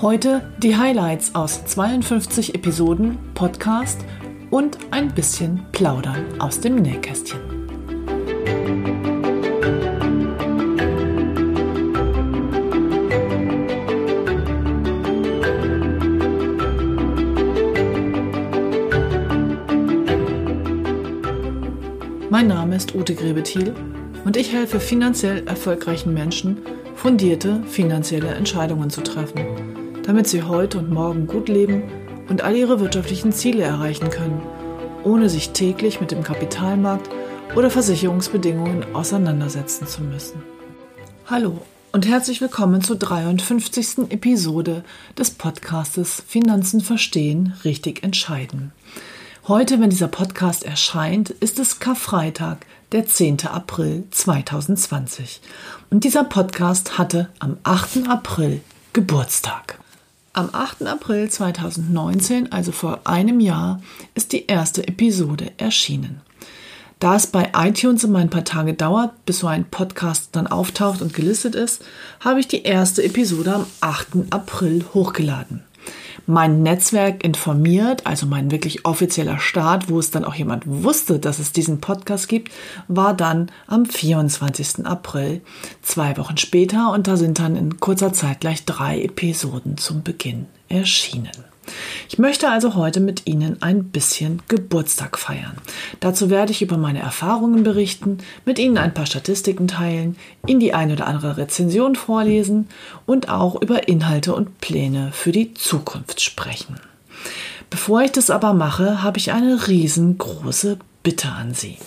Heute die Highlights aus 52 Episoden Podcast und ein bisschen Plaudern aus dem Nähkästchen. Mein Name ist Ute Grebethiel und ich helfe finanziell erfolgreichen Menschen, fundierte finanzielle Entscheidungen zu treffen, damit sie heute und morgen gut leben und all ihre wirtschaftlichen Ziele erreichen können, ohne sich täglich mit dem Kapitalmarkt oder Versicherungsbedingungen auseinandersetzen zu müssen. Hallo und herzlich willkommen zur 53. Episode des Podcastes Finanzen verstehen, richtig entscheiden. Heute, wenn dieser Podcast erscheint, ist es Karfreitag, der 10. April 2020. Und dieser Podcast hatte am 8. April Geburtstag. Am 8. April 2019, also vor einem Jahr, ist die erste Episode erschienen. Da es bei iTunes immer ein paar Tage dauert, bis so ein Podcast dann auftaucht und gelistet ist, habe ich die erste Episode am 8. April hochgeladen mein Netzwerk informiert, also mein wirklich offizieller Start, wo es dann auch jemand wusste, dass es diesen Podcast gibt, war dann am 24. April, zwei Wochen später. Und da sind dann in kurzer Zeit gleich drei Episoden zum Beginn erschienen. Ich möchte also heute mit Ihnen ein bisschen Geburtstag feiern. Dazu werde ich über meine Erfahrungen berichten, mit Ihnen ein paar Statistiken teilen, Ihnen die ein oder andere Rezension vorlesen und auch über Inhalte und Pläne für die Zukunft sprechen. Bevor ich das aber mache, habe ich eine riesengroße Bitte an Sie.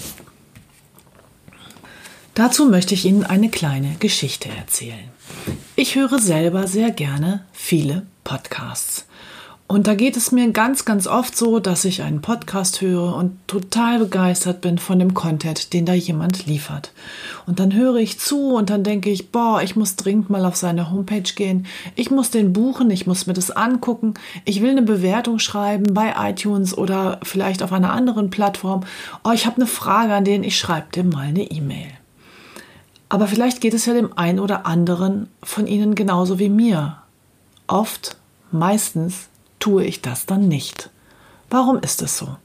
Dazu möchte ich Ihnen eine kleine Geschichte erzählen. Ich höre selber sehr gerne viele Podcasts. Und da geht es mir ganz, ganz oft so, dass ich einen Podcast höre und total begeistert bin von dem Content, den da jemand liefert. Und dann höre ich zu und dann denke ich, boah, ich muss dringend mal auf seine Homepage gehen. Ich muss den buchen, ich muss mir das angucken. Ich will eine Bewertung schreiben bei iTunes oder vielleicht auf einer anderen Plattform. Oh, ich habe eine Frage an den, ich schreibe dir mal eine E-Mail. Aber vielleicht geht es ja dem einen oder anderen von Ihnen genauso wie mir. Oft, meistens tue ich das dann nicht. Warum ist es so?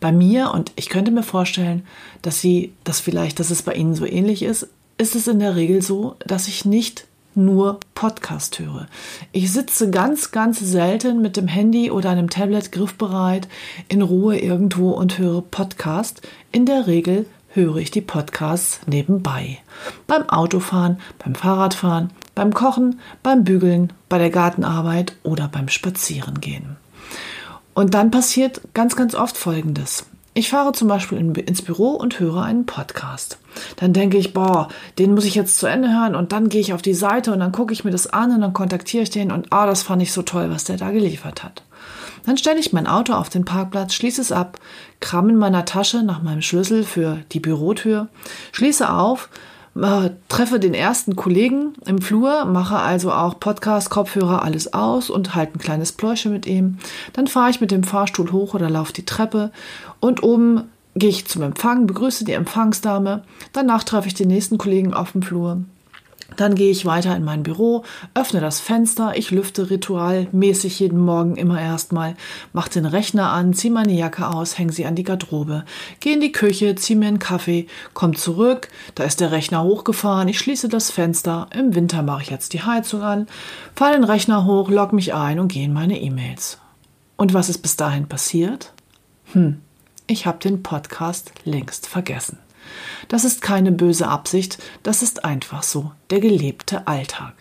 Bei mir, und ich könnte mir vorstellen, dass Sie, dass vielleicht, dass es bei Ihnen so ähnlich ist, ist es in der Regel so, dass ich nicht nur Podcast höre. Ich sitze ganz, ganz selten mit dem Handy oder einem Tablet griffbereit in Ruhe irgendwo und höre Podcast. In der Regel höre ich die Podcasts nebenbei. Beim Autofahren, beim Fahrradfahren, beim Kochen, beim Bügeln, bei der Gartenarbeit oder beim Spazierengehen. Und dann passiert ganz, ganz oft Folgendes. Ich fahre zum Beispiel ins Büro und höre einen Podcast. Dann denke ich, boah, den muss ich jetzt zu Ende hören und dann gehe ich auf die Seite und dann gucke ich mir das an und dann kontaktiere ich den und ah, das fand ich so toll, was der da geliefert hat. Dann stelle ich mein Auto auf den Parkplatz, schließe es ab, kram in meiner Tasche nach meinem Schlüssel für die Bürotür, schließe auf, äh, treffe den ersten Kollegen im Flur, mache also auch Podcast, Kopfhörer, alles aus und halte ein kleines Pläusche mit ihm. Dann fahre ich mit dem Fahrstuhl hoch oder laufe die Treppe und oben gehe ich zum Empfang, begrüße die Empfangsdame. Danach treffe ich den nächsten Kollegen auf dem Flur. Dann gehe ich weiter in mein Büro, öffne das Fenster, ich lüfte ritualmäßig jeden Morgen immer erstmal, mache den Rechner an, ziehe meine Jacke aus, hänge sie an die Garderobe, gehe in die Küche, ziehe mir einen Kaffee, komme zurück, da ist der Rechner hochgefahren, ich schließe das Fenster, im Winter mache ich jetzt die Heizung an, fahre den Rechner hoch, log mich ein und gehe in meine E-Mails. Und was ist bis dahin passiert? Hm, ich habe den Podcast längst vergessen. Das ist keine böse Absicht, das ist einfach so, der gelebte Alltag.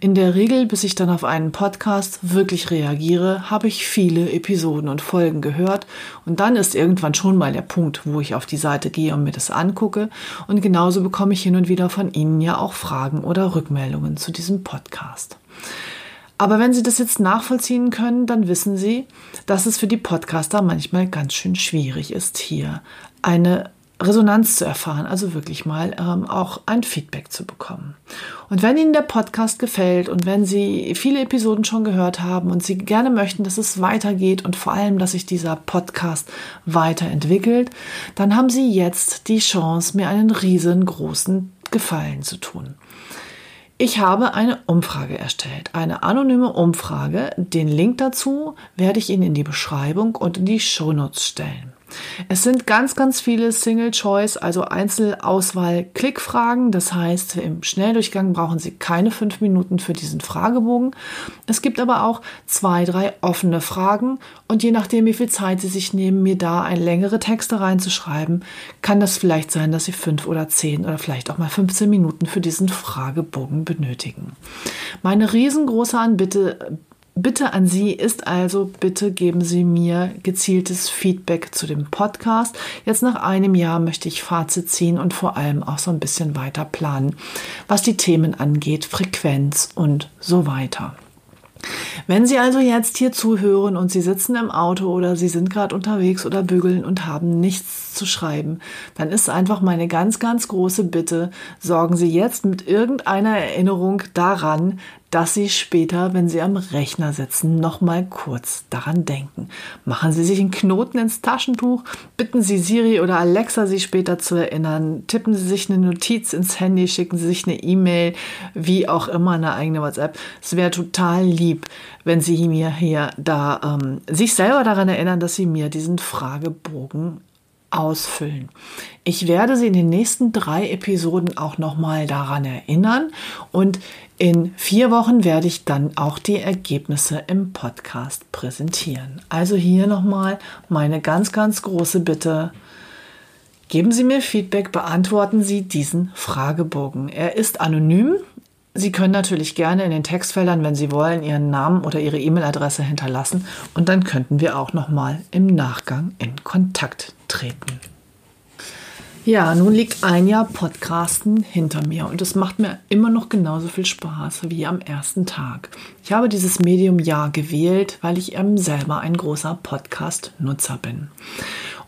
In der Regel, bis ich dann auf einen Podcast wirklich reagiere, habe ich viele Episoden und Folgen gehört und dann ist irgendwann schon mal der Punkt, wo ich auf die Seite gehe und mir das angucke und genauso bekomme ich hin und wieder von Ihnen ja auch Fragen oder Rückmeldungen zu diesem Podcast. Aber wenn Sie das jetzt nachvollziehen können, dann wissen Sie, dass es für die Podcaster manchmal ganz schön schwierig ist, hier eine Resonanz zu erfahren, also wirklich mal ähm, auch ein Feedback zu bekommen. Und wenn Ihnen der Podcast gefällt und wenn Sie viele Episoden schon gehört haben und Sie gerne möchten, dass es weitergeht und vor allem, dass sich dieser Podcast weiterentwickelt, dann haben Sie jetzt die Chance, mir einen riesengroßen Gefallen zu tun. Ich habe eine Umfrage erstellt, eine anonyme Umfrage. Den Link dazu werde ich Ihnen in die Beschreibung und in die Shownotes stellen. Es sind ganz, ganz viele Single Choice, also Einzelauswahl-Klickfragen. Das heißt, im Schnelldurchgang brauchen Sie keine fünf Minuten für diesen Fragebogen. Es gibt aber auch zwei, drei offene Fragen und je nachdem, wie viel Zeit Sie sich nehmen, mir da ein längere Texte reinzuschreiben, kann das vielleicht sein, dass Sie fünf oder zehn oder vielleicht auch mal 15 Minuten für diesen Fragebogen benötigen. Meine riesengroße Anbitte Bitte an Sie ist also, bitte geben Sie mir gezieltes Feedback zu dem Podcast. Jetzt nach einem Jahr möchte ich Fazit ziehen und vor allem auch so ein bisschen weiter planen, was die Themen angeht, Frequenz und so weiter. Wenn Sie also jetzt hier zuhören und Sie sitzen im Auto oder Sie sind gerade unterwegs oder bügeln und haben nichts zu schreiben, dann ist einfach meine ganz, ganz große Bitte, sorgen Sie jetzt mit irgendeiner Erinnerung daran, dass Sie später, wenn Sie am Rechner sitzen, noch mal kurz daran denken. Machen Sie sich einen Knoten ins Taschentuch, bitten Sie Siri oder Alexa, Sie später zu erinnern, tippen Sie sich eine Notiz ins Handy, schicken Sie sich eine E-Mail, wie auch immer, eine eigene WhatsApp. Es wäre total lieb, wenn Sie mir hier da ähm, sich selber daran erinnern, dass Sie mir diesen Fragebogen ausfüllen. Ich werde Sie in den nächsten drei Episoden auch nochmal daran erinnern und in vier Wochen werde ich dann auch die Ergebnisse im Podcast präsentieren. Also hier nochmal meine ganz, ganz große Bitte. Geben Sie mir Feedback, beantworten Sie diesen Fragebogen. Er ist anonym. Sie können natürlich gerne in den Textfeldern, wenn Sie wollen, Ihren Namen oder Ihre E-Mail-Adresse hinterlassen und dann könnten wir auch nochmal im Nachgang in Kontakt treten. Ja, nun liegt ein Jahr Podcasten hinter mir und es macht mir immer noch genauso viel Spaß wie am ersten Tag. Ich habe dieses Medium ja gewählt, weil ich eben selber ein großer Podcast-Nutzer bin.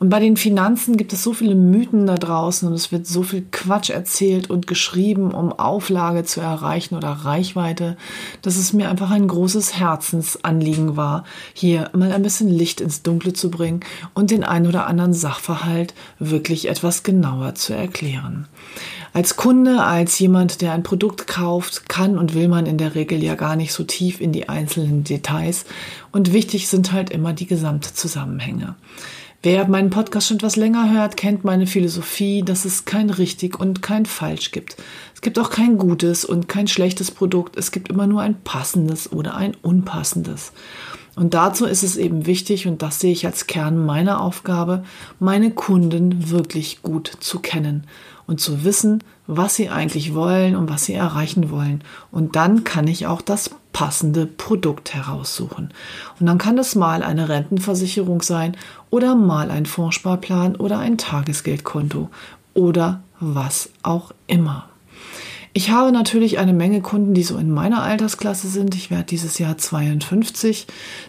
Und bei den Finanzen gibt es so viele Mythen da draußen und es wird so viel Quatsch erzählt und geschrieben, um Auflage zu erreichen oder Reichweite, dass es mir einfach ein großes Herzensanliegen war, hier mal ein bisschen Licht ins Dunkle zu bringen und den ein oder anderen Sachverhalt wirklich etwas genauer zu erklären. Als Kunde, als jemand, der ein Produkt kauft, kann und will man in der Regel ja gar nicht so tief in die einzelnen Details. Und wichtig sind halt immer die Gesamtzusammenhänge. Wer meinen Podcast schon etwas länger hört, kennt meine Philosophie, dass es kein richtig und kein falsch gibt. Es gibt auch kein gutes und kein schlechtes Produkt. Es gibt immer nur ein passendes oder ein unpassendes. Und dazu ist es eben wichtig, und das sehe ich als Kern meiner Aufgabe, meine Kunden wirklich gut zu kennen und zu wissen, was sie eigentlich wollen und was sie erreichen wollen. Und dann kann ich auch das passende Produkt heraussuchen. Und dann kann es mal eine Rentenversicherung sein oder mal ein Fondssparplan oder ein Tagesgeldkonto oder was auch immer. Ich habe natürlich eine Menge Kunden, die so in meiner Altersklasse sind. Ich werde dieses Jahr 52,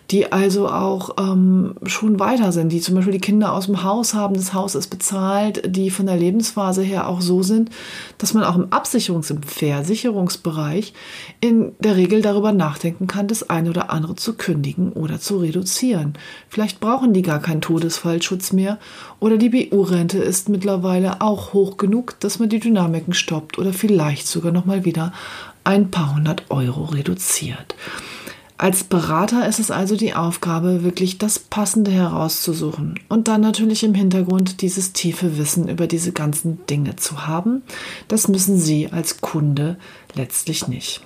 die also auch ähm, schon weiter sind, die zum Beispiel die Kinder aus dem Haus haben, das Haus ist bezahlt, die von der Lebensphase her auch so sind, dass man auch im Absicherungs-, im Versicherungsbereich in der Regel darüber nachdenken kann, das eine oder andere zu kündigen oder zu reduzieren. Vielleicht brauchen die gar keinen Todesfallschutz mehr oder die BU-Rente ist mittlerweile auch hoch genug, dass man die Dynamiken stoppt oder vielleicht sogar noch mal wieder ein paar hundert Euro reduziert. Als Berater ist es also die Aufgabe, wirklich das Passende herauszusuchen und dann natürlich im Hintergrund dieses tiefe Wissen über diese ganzen Dinge zu haben. Das müssen Sie als Kunde letztlich nicht.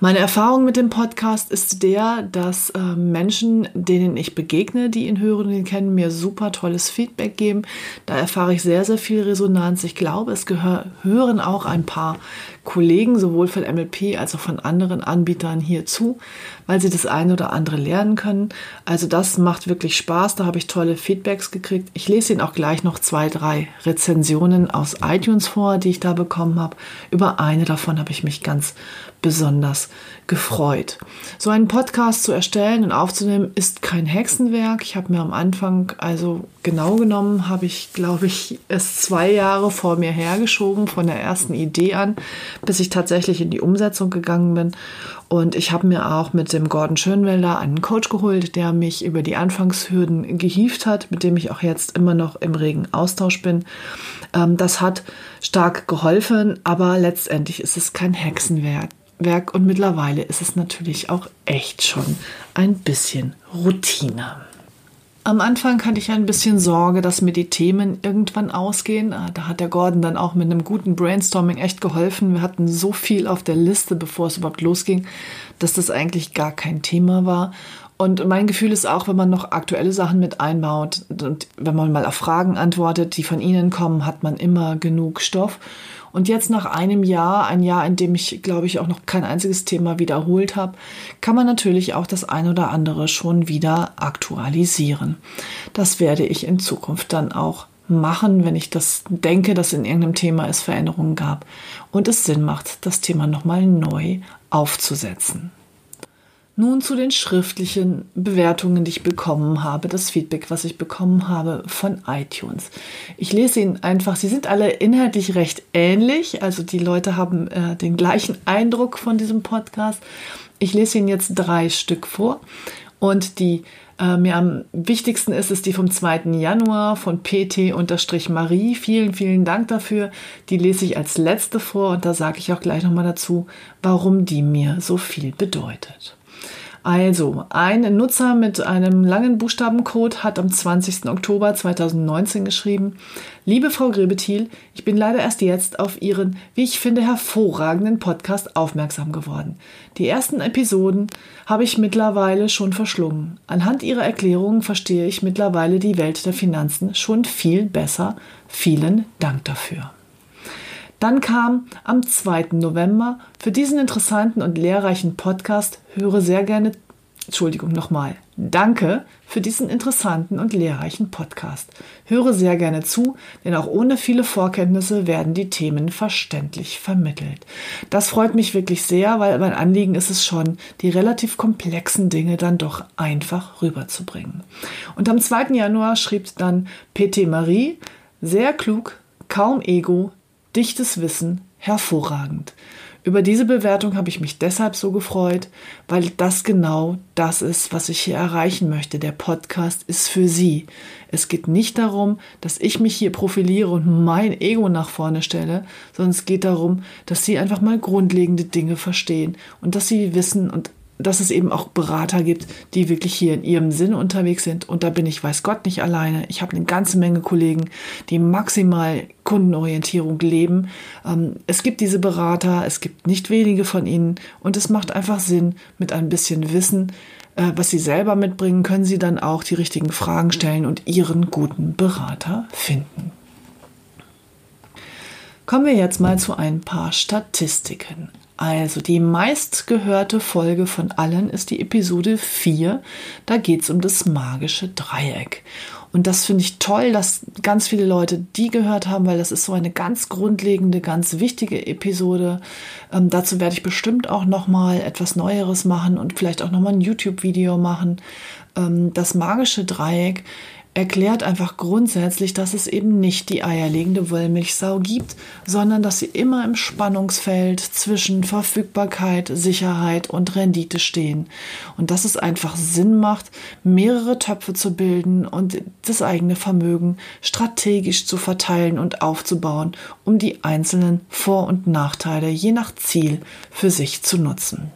Meine Erfahrung mit dem Podcast ist der, dass äh, Menschen, denen ich begegne, die ihn hören ihn kennen, mir super tolles Feedback geben. Da erfahre ich sehr, sehr viel Resonanz. Ich glaube, es gehören auch ein paar Kollegen, sowohl von MLP als auch von anderen Anbietern hier zu, weil sie das eine oder andere lernen können. Also das macht wirklich Spaß. Da habe ich tolle Feedbacks gekriegt. Ich lese Ihnen auch gleich noch zwei, drei Rezensionen aus iTunes vor, die ich da bekommen habe. Über eine davon habe ich mich ganz besonders gefreut. So einen Podcast zu erstellen und aufzunehmen ist kein Hexenwerk. Ich habe mir am Anfang, also genau genommen, habe ich, glaube ich, es zwei Jahre vor mir hergeschoben, von der ersten Idee an, bis ich tatsächlich in die Umsetzung gegangen bin. Und ich habe mir auch mit dem Gordon Schönwelder einen Coach geholt, der mich über die Anfangshürden gehievt hat, mit dem ich auch jetzt immer noch im regen Austausch bin. Ähm, das hat stark geholfen, aber letztendlich ist es kein Hexenwerk. Und mittlerweile ist es natürlich auch echt schon ein bisschen Routine. Am Anfang hatte ich ein bisschen Sorge, dass mir die Themen irgendwann ausgehen. Ah, da hat der Gordon dann auch mit einem guten Brainstorming echt geholfen. Wir hatten so viel auf der Liste, bevor es überhaupt losging, dass das eigentlich gar kein Thema war. Und mein Gefühl ist auch, wenn man noch aktuelle Sachen mit einbaut und wenn man mal auf Fragen antwortet, die von Ihnen kommen, hat man immer genug Stoff. Und jetzt nach einem Jahr, ein Jahr, in dem ich, glaube ich, auch noch kein einziges Thema wiederholt habe, kann man natürlich auch das ein oder andere schon wieder aktualisieren. Das werde ich in Zukunft dann auch machen, wenn ich das denke, dass in irgendeinem Thema es Veränderungen gab und es Sinn macht, das Thema nochmal neu aufzusetzen. Nun zu den schriftlichen Bewertungen, die ich bekommen habe, das Feedback, was ich bekommen habe von iTunes. Ich lese Ihnen einfach, sie sind alle inhaltlich recht ähnlich, also die Leute haben äh, den gleichen Eindruck von diesem Podcast. Ich lese Ihnen jetzt drei Stück vor und die äh, mir am wichtigsten ist, ist die vom 2. Januar von PT-Marie. Vielen, vielen Dank dafür. Die lese ich als letzte vor und da sage ich auch gleich nochmal dazu, warum die mir so viel bedeutet. Also, ein Nutzer mit einem langen Buchstabencode hat am 20. Oktober 2019 geschrieben, Liebe Frau Grebethiel, ich bin leider erst jetzt auf Ihren, wie ich finde, hervorragenden Podcast aufmerksam geworden. Die ersten Episoden habe ich mittlerweile schon verschlungen. Anhand Ihrer Erklärungen verstehe ich mittlerweile die Welt der Finanzen schon viel besser. Vielen Dank dafür. Dann kam am 2. November für diesen interessanten und lehrreichen Podcast höre sehr gerne, Entschuldigung nochmal, danke für diesen interessanten und lehrreichen Podcast. Höre sehr gerne zu, denn auch ohne viele Vorkenntnisse werden die Themen verständlich vermittelt. Das freut mich wirklich sehr, weil mein Anliegen ist es schon, die relativ komplexen Dinge dann doch einfach rüberzubringen. Und am 2. Januar schrieb dann PT Marie, sehr klug, kaum Ego, dichtes Wissen, hervorragend. Über diese Bewertung habe ich mich deshalb so gefreut, weil das genau das ist, was ich hier erreichen möchte. Der Podcast ist für Sie. Es geht nicht darum, dass ich mich hier profiliere und mein Ego nach vorne stelle, sondern es geht darum, dass Sie einfach mal grundlegende Dinge verstehen und dass Sie wissen und dass es eben auch Berater gibt, die wirklich hier in ihrem Sinn unterwegs sind. Und da bin ich, weiß Gott, nicht alleine. Ich habe eine ganze Menge Kollegen, die maximal Kundenorientierung leben. Ähm, es gibt diese Berater, es gibt nicht wenige von ihnen. Und es macht einfach Sinn, mit ein bisschen Wissen, äh, was sie selber mitbringen, können sie dann auch die richtigen Fragen stellen und ihren guten Berater finden. Kommen wir jetzt mal zu ein paar Statistiken. Also die meistgehörte Folge von allen ist die Episode 4. Da geht es um das magische Dreieck. Und das finde ich toll, dass ganz viele Leute die gehört haben, weil das ist so eine ganz grundlegende, ganz wichtige Episode. Ähm, dazu werde ich bestimmt auch noch mal etwas Neueres machen und vielleicht auch noch mal ein YouTube-Video machen. Ähm, das magische Dreieck erklärt einfach grundsätzlich, dass es eben nicht die eierlegende Wollmilchsau gibt, sondern dass sie immer im Spannungsfeld zwischen Verfügbarkeit, Sicherheit und Rendite stehen. Und dass es einfach Sinn macht, mehrere Töpfe zu bilden und das eigene Vermögen strategisch zu verteilen und aufzubauen, um die einzelnen Vor- und Nachteile je nach Ziel für sich zu nutzen.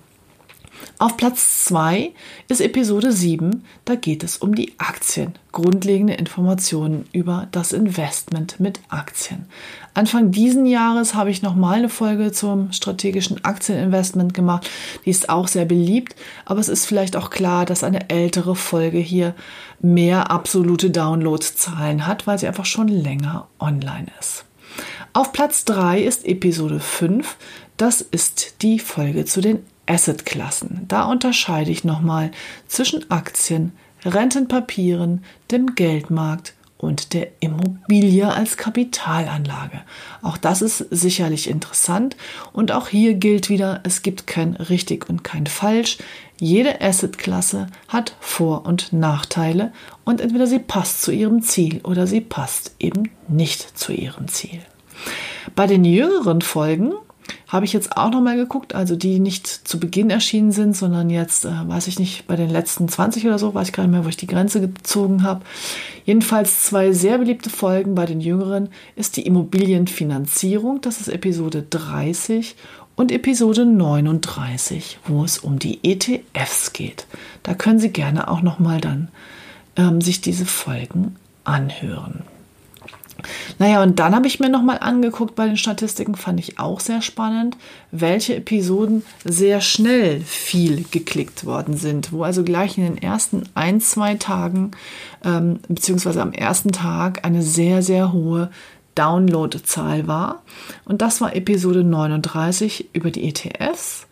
Auf Platz 2 ist Episode 7, da geht es um die Aktien. Grundlegende Informationen über das Investment mit Aktien. Anfang diesen Jahres habe ich nochmal eine Folge zum strategischen Aktieninvestment gemacht. Die ist auch sehr beliebt, aber es ist vielleicht auch klar, dass eine ältere Folge hier mehr absolute Downloadzahlen hat, weil sie einfach schon länger online ist. Auf Platz 3 ist Episode 5. Das ist die Folge zu den Assetklassen. Da unterscheide ich nochmal zwischen Aktien, Rentenpapieren, dem Geldmarkt und der Immobilie als Kapitalanlage. Auch das ist sicherlich interessant und auch hier gilt wieder, es gibt kein richtig und kein falsch. Jede Assetklasse hat Vor- und Nachteile und entweder sie passt zu ihrem Ziel oder sie passt eben nicht zu ihrem Ziel. Bei den jüngeren Folgen habe ich jetzt auch nochmal geguckt, also die nicht zu Beginn erschienen sind, sondern jetzt, äh, weiß ich nicht, bei den letzten 20 oder so, weiß ich gar nicht mehr, wo ich die Grenze gezogen habe. Jedenfalls zwei sehr beliebte Folgen bei den Jüngeren ist die Immobilienfinanzierung, das ist Episode 30 und Episode 39, wo es um die ETFs geht. Da können Sie gerne auch nochmal dann ähm, sich diese Folgen anhören. Naja, und dann habe ich mir nochmal angeguckt bei den Statistiken, fand ich auch sehr spannend, welche Episoden sehr schnell viel geklickt worden sind, wo also gleich in den ersten ein, zwei Tagen, ähm, beziehungsweise am ersten Tag eine sehr, sehr hohe Downloadzahl war. Und das war Episode 39 über die ETFs.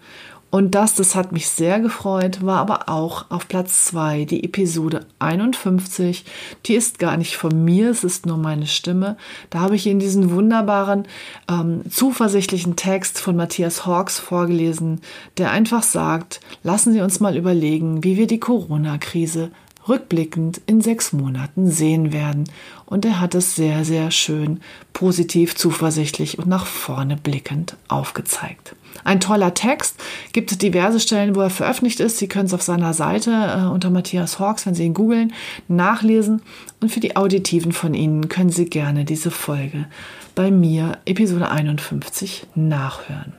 Und das, das hat mich sehr gefreut, war aber auch auf Platz 2 die Episode 51. Die ist gar nicht von mir, es ist nur meine Stimme. Da habe ich Ihnen diesen wunderbaren, ähm, zuversichtlichen Text von Matthias Hawks vorgelesen, der einfach sagt, lassen Sie uns mal überlegen, wie wir die Corona-Krise rückblickend in sechs Monaten sehen werden. Und er hat es sehr, sehr schön, positiv, zuversichtlich und nach vorne blickend aufgezeigt. Ein toller Text, gibt es diverse Stellen, wo er veröffentlicht ist. Sie können es auf seiner Seite äh, unter Matthias Hawks, wenn Sie ihn googeln, nachlesen. Und für die Auditiven von Ihnen können Sie gerne diese Folge bei mir, Episode 51, nachhören.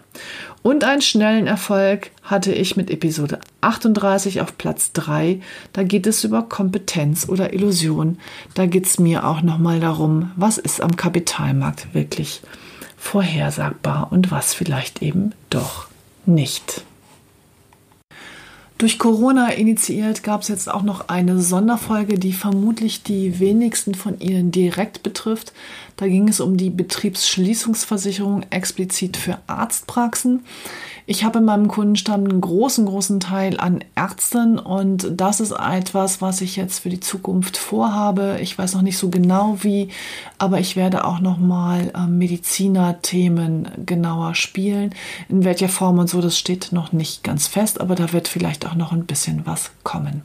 Und einen schnellen Erfolg hatte ich mit Episode 38 auf Platz 3. Da geht es über Kompetenz oder Illusion. Da geht es mir auch nochmal darum, was ist am Kapitalmarkt wirklich vorhersagbar und was vielleicht eben doch nicht. Durch Corona initiiert gab es jetzt auch noch eine Sonderfolge, die vermutlich die wenigsten von Ihnen direkt betrifft. Da ging es um die Betriebsschließungsversicherung explizit für Arztpraxen. Ich habe in meinem Kundenstamm einen großen, großen Teil an Ärzten und das ist etwas, was ich jetzt für die Zukunft vorhabe. Ich weiß noch nicht so genau wie, aber ich werde auch noch mal äh, Mediziner-Themen genauer spielen. In welcher Form und so, das steht noch nicht ganz fest, aber da wird vielleicht auch noch ein bisschen was kommen.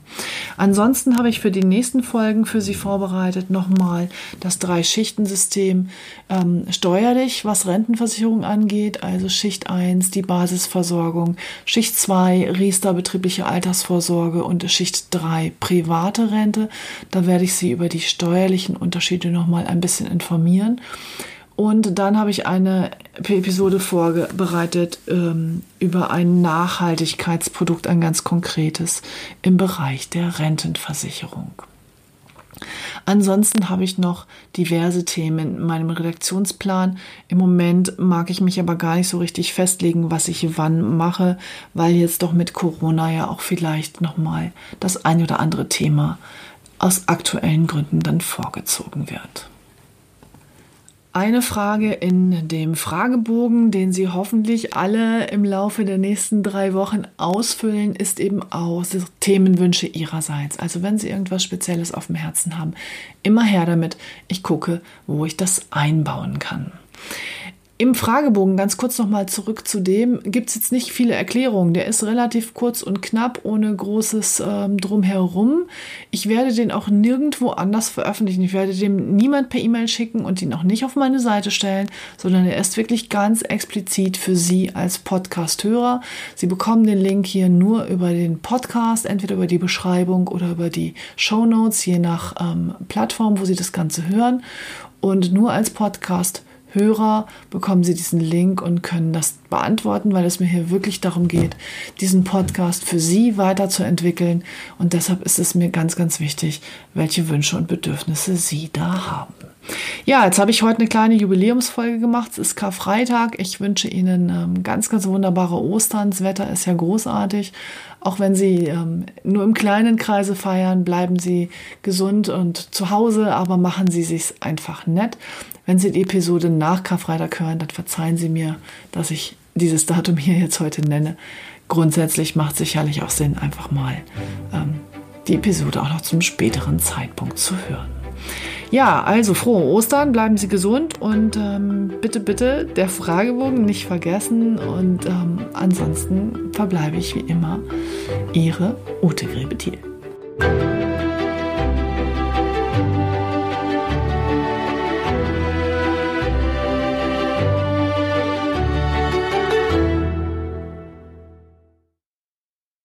Ansonsten habe ich für die nächsten Folgen für Sie vorbereitet nochmal das Drei-Schichten-System ähm, steuerlich, was Rentenversicherung angeht, also Schicht 1, die Basis Altersversorgung, Schicht 2 Riester betriebliche Altersvorsorge und Schicht 3 private Rente. Da werde ich Sie über die steuerlichen Unterschiede nochmal ein bisschen informieren. Und dann habe ich eine Episode vorbereitet ähm, über ein Nachhaltigkeitsprodukt, ein ganz konkretes im Bereich der Rentenversicherung. Ansonsten habe ich noch diverse Themen in meinem Redaktionsplan. Im Moment mag ich mich aber gar nicht so richtig festlegen, was ich wann mache, weil jetzt doch mit Corona ja auch vielleicht nochmal das ein oder andere Thema aus aktuellen Gründen dann vorgezogen wird. Eine Frage in dem Fragebogen, den Sie hoffentlich alle im Laufe der nächsten drei Wochen ausfüllen, ist eben auch Themenwünsche Ihrerseits. Also wenn Sie irgendwas Spezielles auf dem Herzen haben, immer her damit. Ich gucke, wo ich das einbauen kann. Im Fragebogen, ganz kurz nochmal zurück zu dem, gibt es jetzt nicht viele Erklärungen. Der ist relativ kurz und knapp, ohne großes ähm, Drumherum. Ich werde den auch nirgendwo anders veröffentlichen. Ich werde dem niemand per E-Mail schicken und ihn auch nicht auf meine Seite stellen, sondern er ist wirklich ganz explizit für Sie als Podcast-Hörer. Sie bekommen den Link hier nur über den Podcast, entweder über die Beschreibung oder über die Show Notes, je nach ähm, Plattform, wo Sie das Ganze hören. Und nur als Podcast Hörer bekommen Sie diesen Link und können das beantworten, weil es mir hier wirklich darum geht, diesen Podcast für Sie weiterzuentwickeln. Und deshalb ist es mir ganz, ganz wichtig, welche Wünsche und Bedürfnisse Sie da haben. Ja, jetzt habe ich heute eine kleine Jubiläumsfolge gemacht. Es ist Karfreitag. Ich wünsche Ihnen ähm, ganz, ganz wunderbare Ostern. Das Wetter ist ja großartig. Auch wenn Sie ähm, nur im kleinen Kreise feiern, bleiben Sie gesund und zu Hause, aber machen Sie sich einfach nett. Wenn Sie die Episode nach Karfreitag hören, dann verzeihen Sie mir, dass ich dieses Datum hier jetzt heute nenne. Grundsätzlich macht sicherlich auch Sinn, einfach mal ähm, die Episode auch noch zum späteren Zeitpunkt zu hören. Ja, also frohe Ostern, bleiben Sie gesund und ähm, bitte, bitte der Fragebogen nicht vergessen. Und ähm, ansonsten verbleibe ich wie immer Ihre Ute Grebethiel.